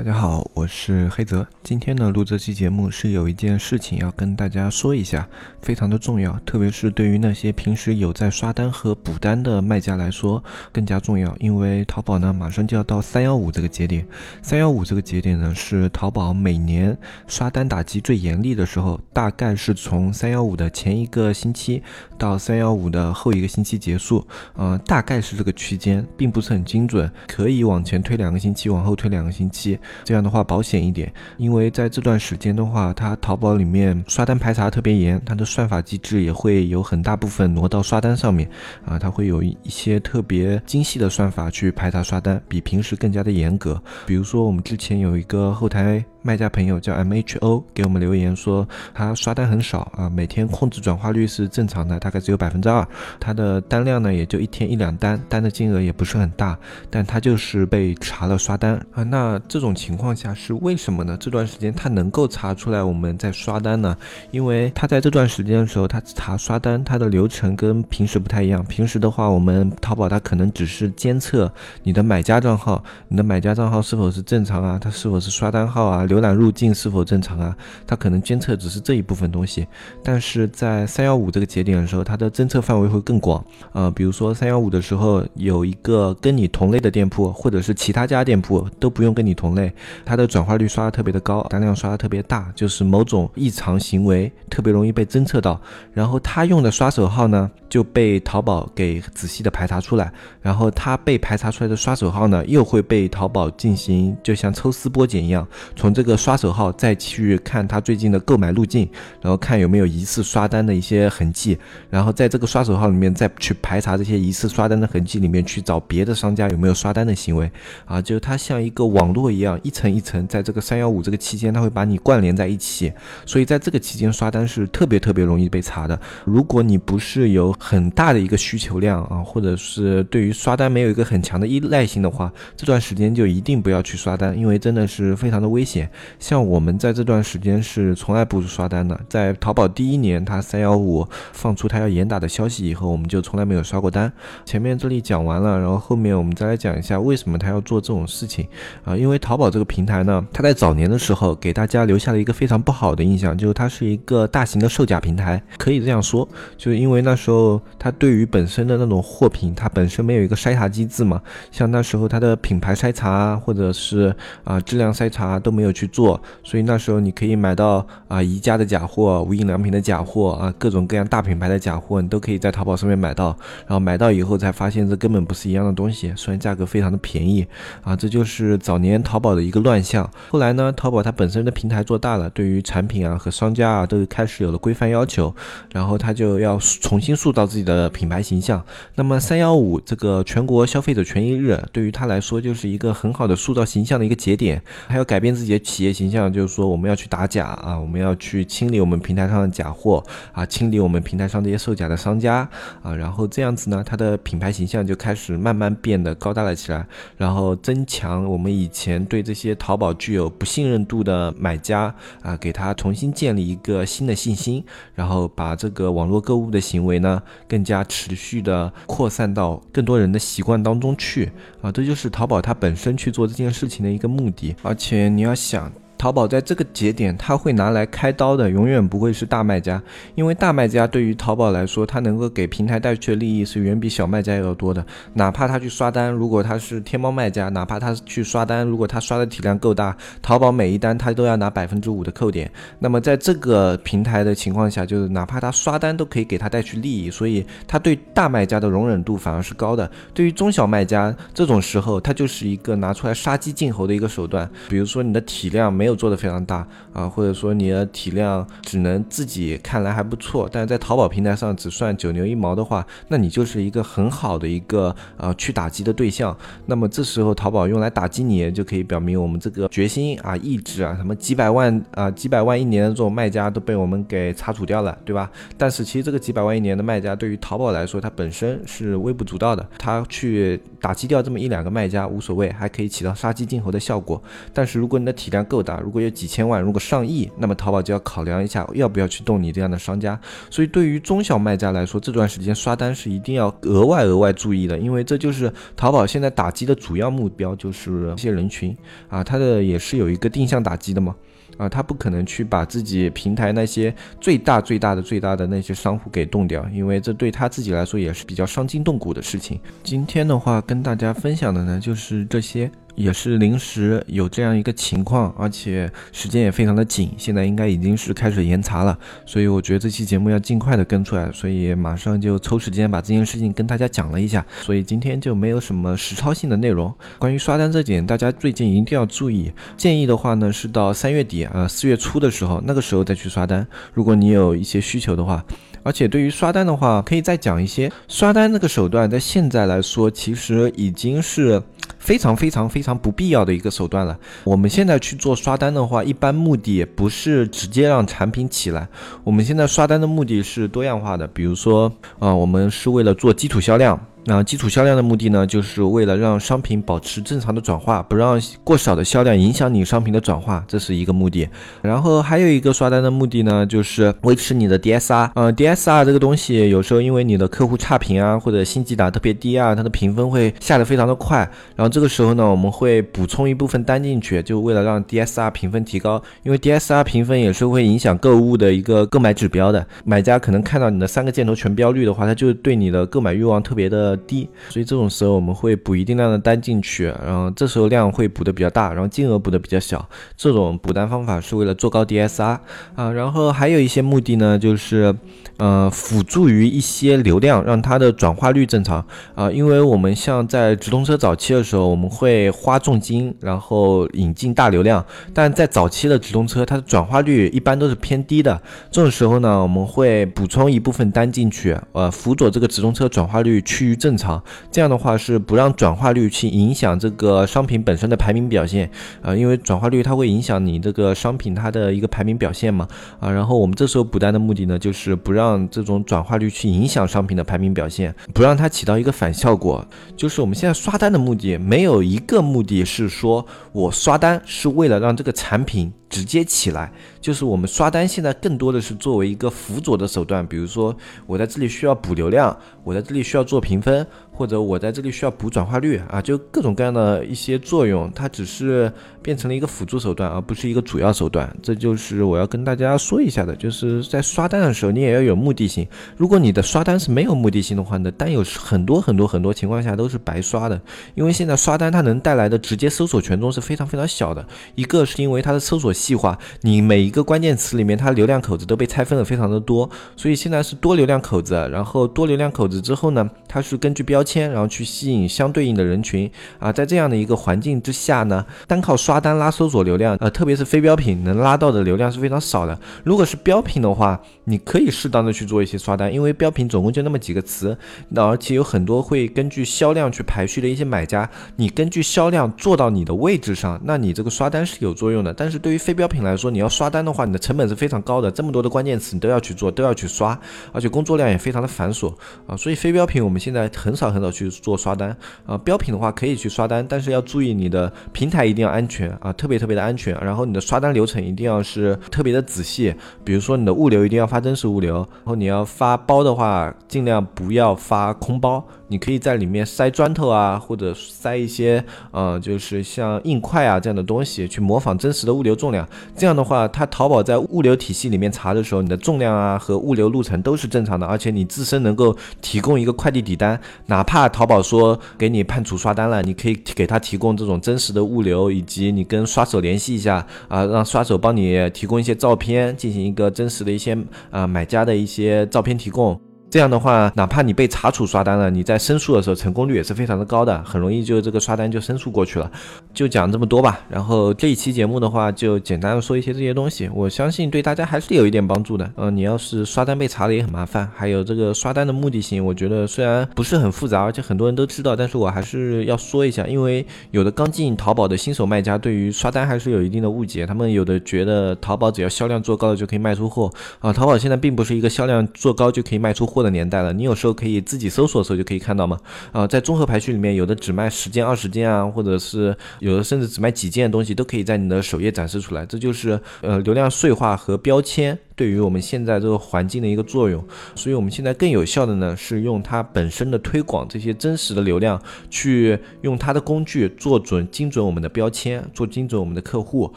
大家好，我是黑泽。今天呢，录这期节目是有一件事情要跟大家说一下，非常的重要，特别是对于那些平时有在刷单和补单的卖家来说更加重要。因为淘宝呢，马上就要到三幺五这个节点，三幺五这个节点呢，是淘宝每年刷单打击最严厉的时候，大概是从三幺五的前一个星期到三幺五的后一个星期结束，呃，大概是这个区间，并不是很精准，可以往前推两个星期，往后推两个星期。这样的话保险一点，因为在这段时间的话，它淘宝里面刷单排查特别严，它的算法机制也会有很大部分挪到刷单上面啊，它会有一些特别精细的算法去排查刷单，比平时更加的严格。比如说我们之前有一个后台。卖家朋友叫 M H O 给我们留言说，他刷单很少啊，每天控制转化率是正常的，大概只有百分之二。他的单量呢，也就一天一两单，单的金额也不是很大，但他就是被查了刷单啊。那这种情况下是为什么呢？这段时间他能够查出来我们在刷单呢？因为他在这段时间的时候，他查刷单，他的流程跟平时不太一样。平时的话，我们淘宝它可能只是监测你的买家账号，你的买家账号是否是正常啊，它是否是刷单号啊。浏览入境是否正常啊？它可能监测只是这一部分东西，但是在三幺五这个节点的时候，它的侦测范围会更广。呃，比如说三幺五的时候，有一个跟你同类的店铺，或者是其他家店铺都不用跟你同类，它的转化率刷的特别的高，单量刷的特别大，就是某种异常行为特别容易被侦测到。然后他用的刷手号呢，就被淘宝给仔细的排查出来，然后他被排查出来的刷手号呢，又会被淘宝进行就像抽丝剥茧一样，从这。这个刷手号再去看他最近的购买路径，然后看有没有疑似刷单的一些痕迹，然后在这个刷手号里面再去排查这些疑似刷单的痕迹里面去找别的商家有没有刷单的行为啊，就是它像一个网络一样一层一层，在这个三幺五这个期间，它会把你关联在一起，所以在这个期间刷单是特别特别容易被查的。如果你不是有很大的一个需求量啊，或者是对于刷单没有一个很强的依赖性的话，这段时间就一定不要去刷单，因为真的是非常的危险。像我们在这段时间是从来不刷单的，在淘宝第一年，它三幺五放出它要严打的消息以后，我们就从来没有刷过单。前面这里讲完了，然后后面我们再来讲一下为什么它要做这种事情啊？因为淘宝这个平台呢，它在早年的时候给大家留下了一个非常不好的印象，就是它是一个大型的售假平台，可以这样说，就是因为那时候它对于本身的那种货品，它本身没有一个筛查机制嘛，像那时候它的品牌筛查或者是啊质量筛查都没有去。做，所以那时候你可以买到啊宜家的假货、无印良品的假货啊，各种各样大品牌的假货，你都可以在淘宝上面买到。然后买到以后才发现这根本不是一样的东西，虽然价格非常的便宜啊，这就是早年淘宝的一个乱象。后来呢，淘宝它本身的平台做大了，对于产品啊和商家啊都开始有了规范要求，然后它就要重新塑造自己的品牌形象。那么三幺五这个全国消费者权益日，对于他来说就是一个很好的塑造形象的一个节点，还要改变自己的。企业形象就是说，我们要去打假啊，我们要去清理我们平台上的假货啊，清理我们平台上这些售假的商家啊，然后这样子呢，它的品牌形象就开始慢慢变得高大了起来，然后增强我们以前对这些淘宝具有不信任度的买家啊，给他重新建立一个新的信心，然后把这个网络购物的行为呢，更加持续的扩散到更多人的习惯当中去。啊，这就是淘宝它本身去做这件事情的一个目的，而且你要想。淘宝在这个节点，他会拿来开刀的，永远不会是大卖家，因为大卖家对于淘宝来说，他能够给平台带去的利益是远比小卖家要多的。哪怕他去刷单，如果他是天猫卖家，哪怕他去刷单，如果他刷的体量够大，淘宝每一单他都要拿百分之五的扣点。那么在这个平台的情况下，就是哪怕他刷单都可以给他带去利益，所以他对大卖家的容忍度反而是高的。对于中小卖家，这种时候他就是一个拿出来杀鸡儆猴的一个手段。比如说你的体量没有。做的非常大啊，或者说你的体量只能自己看来还不错，但是在淘宝平台上只算九牛一毛的话，那你就是一个很好的一个呃去打击的对象。那么这时候淘宝用来打击你，就可以表明我们这个决心啊、意志啊，什么几百万啊、几百万一年的这种卖家都被我们给擦除掉了，对吧？但是其实这个几百万一年的卖家对于淘宝来说，它本身是微不足道的，它去打击掉这么一两个卖家无所谓，还可以起到杀鸡儆猴的效果。但是如果你的体量够大，如果有几千万，如果上亿，那么淘宝就要考量一下要不要去动你这样的商家。所以对于中小卖家来说，这段时间刷单是一定要额外额外注意的，因为这就是淘宝现在打击的主要目标，就是这些人群啊，它的也是有一个定向打击的嘛。啊，他不可能去把自己平台那些最大最大的最大的那些商户给冻掉，因为这对他自己来说也是比较伤筋动骨的事情。今天的话跟大家分享的呢，就是这些。也是临时有这样一个情况，而且时间也非常的紧，现在应该已经是开始严查了，所以我觉得这期节目要尽快的跟出来，所以马上就抽时间把这件事情跟大家讲了一下，所以今天就没有什么实操性的内容。关于刷单这点，大家最近一定要注意，建议的话呢是到三月底啊四月初的时候，那个时候再去刷单，如果你有一些需求的话。而且对于刷单的话，可以再讲一些刷单这个手段，在现在来说，其实已经是非常非常非常不必要的一个手段了。我们现在去做刷单的话，一般目的不是直接让产品起来，我们现在刷单的目的是多样化的，比如说，啊，我们是为了做基础销量。那基础销量的目的呢，就是为了让商品保持正常的转化，不让过少的销量影响你商品的转化，这是一个目的。然后还有一个刷单的目的呢，就是维持你的 DSR。呃，DSR 这个东西有时候因为你的客户差评啊，或者星级打特别低啊，它的评分会下得非常的快。然后这个时候呢，我们会补充一部分单进去，就为了让 DSR 评分提高。因为 DSR 评分也是会影响购物的一个购买指标的。买家可能看到你的三个箭头全标绿的话，他就对你的购买欲望特别的。呃低，所以这种时候我们会补一定量的单进去，然后这时候量会补的比较大，然后金额补的比较小。这种补单方法是为了做高 DSR 啊，然后还有一些目的呢，就是呃辅助于一些流量，让它的转化率正常啊。因为我们像在直通车早期的时候，我们会花重金，然后引进大流量，但在早期的直通车，它的转化率一般都是偏低的。这种时候呢，我们会补充一部分单进去，呃，辅佐这个直通车转化率趋于正。常，这样的话是不让转化率去影响这个商品本身的排名表现啊，因为转化率它会影响你这个商品它的一个排名表现嘛啊，然后我们这时候补单的目的呢，就是不让这种转化率去影响商品的排名表现，不让它起到一个反效果。就是我们现在刷单的目的，没有一个目的是说我刷单是为了让这个产品。直接起来，就是我们刷单现在更多的是作为一个辅佐的手段，比如说我在这里需要补流量，我在这里需要做评分。ve 或者我在这里需要补转化率啊，就各种各样的一些作用，它只是变成了一个辅助手段，而不是一个主要手段。这就是我要跟大家说一下的，就是在刷单的时候，你也要有目的性。如果你的刷单是没有目的性的话，你的单有很多很多很多情况下都是白刷的。因为现在刷单它能带来的直接搜索权重是非常非常小的。一个是因为它的搜索细化，你每一个关键词里面它流量口子都被拆分的非常的多，所以现在是多流量口子。然后多流量口子之后呢，它是根据标签。然后去吸引相对应的人群啊，在这样的一个环境之下呢，单靠刷单拉搜索流量，呃，特别是非标品能拉到的流量是非常少的。如果是标品的话，你可以适当的去做一些刷单，因为标品总共就那么几个词，那而且有很多会根据销量去排序的一些买家，你根据销量做到你的位置上，那你这个刷单是有作用的。但是对于非标品来说，你要刷单的话，你的成本是非常高的，这么多的关键词你都要去做，都要去刷，而且工作量也非常的繁琐啊。所以非标品我们现在很少很。去做刷单啊，标品的话可以去刷单，但是要注意你的平台一定要安全啊，特别特别的安全。然后你的刷单流程一定要是特别的仔细，比如说你的物流一定要发真实物流，然后你要发包的话，尽量不要发空包。你可以在里面塞砖头啊，或者塞一些，呃，就是像硬块啊这样的东西，去模仿真实的物流重量。这样的话，它淘宝在物流体系里面查的时候，你的重量啊和物流路程都是正常的，而且你自身能够提供一个快递底单，哪怕怕淘宝说给你判处刷单了，你可以给他提供这种真实的物流，以及你跟刷手联系一下啊，让刷手帮你提供一些照片，进行一个真实的一些啊买家的一些照片提供。这样的话，哪怕你被查处刷单了，你在申诉的时候成功率也是非常的高的，很容易就这个刷单就申诉过去了。就讲这么多吧。然后这一期节目的话，就简单的说一些这些东西，我相信对大家还是有一点帮助的。嗯，你要是刷单被查了也很麻烦，还有这个刷单的目的性，我觉得虽然不是很复杂，而且很多人都知道，但是我还是要说一下，因为有的刚进淘宝的新手卖家对于刷单还是有一定的误解，他们有的觉得淘宝只要销量做高了就可以卖出货啊，淘宝现在并不是一个销量做高就可以卖出货的年代了，你有时候可以自己搜索的时候就可以看到嘛，啊，在综合排序里面有的只卖十件二十件啊，或者是有的甚至只卖几件的东西都可以在你的首页展示出来，这就是呃流量碎化和标签。对于我们现在这个环境的一个作用，所以我们现在更有效的呢，是用它本身的推广这些真实的流量，去用它的工具做准、精准我们的标签，做精准我们的客户，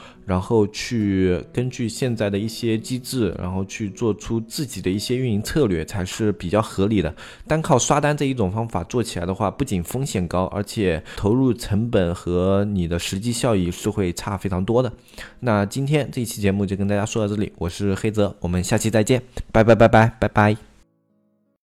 然后去根据现在的一些机制，然后去做出自己的一些运营策略，才是比较合理的。单靠刷单这一种方法做起来的话，不仅风险高，而且投入成本和你的实际效益是会差非常多的。那今天这一期节目就跟大家说到这里，我是黑泽。我们下期再见，拜拜拜拜拜拜。